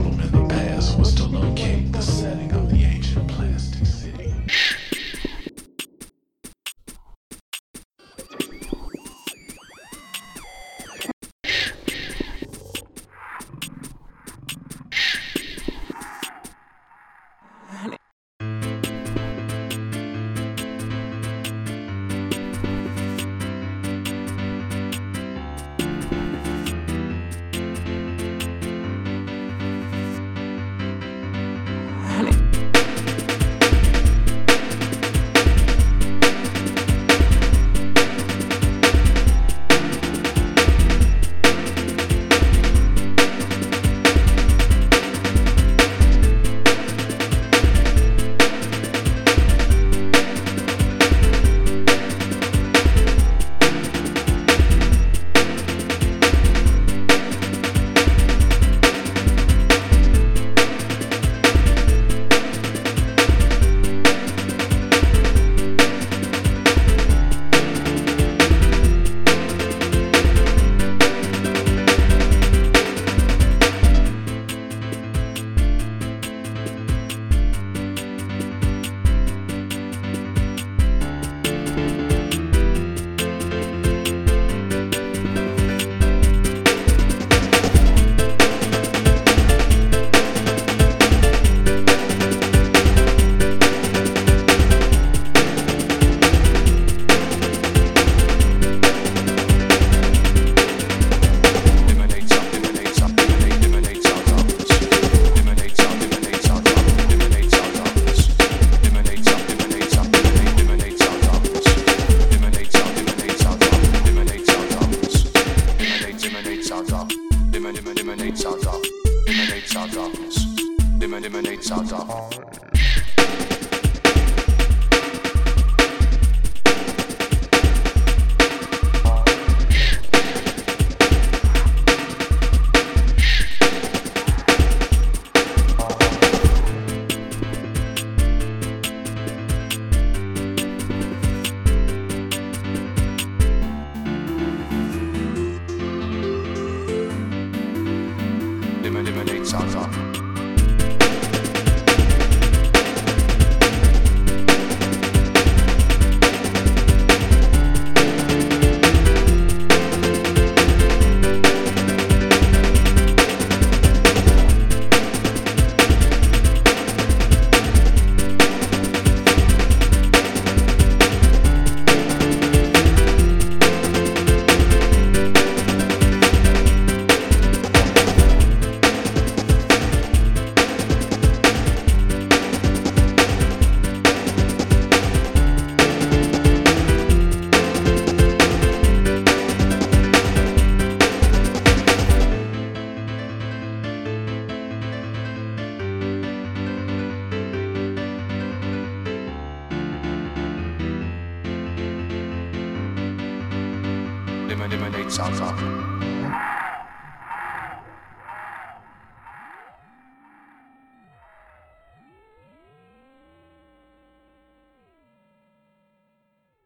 problem in the Eman- emanates our darkness. Emanates our darkness. Our darkness. あん。Eliminate alpha.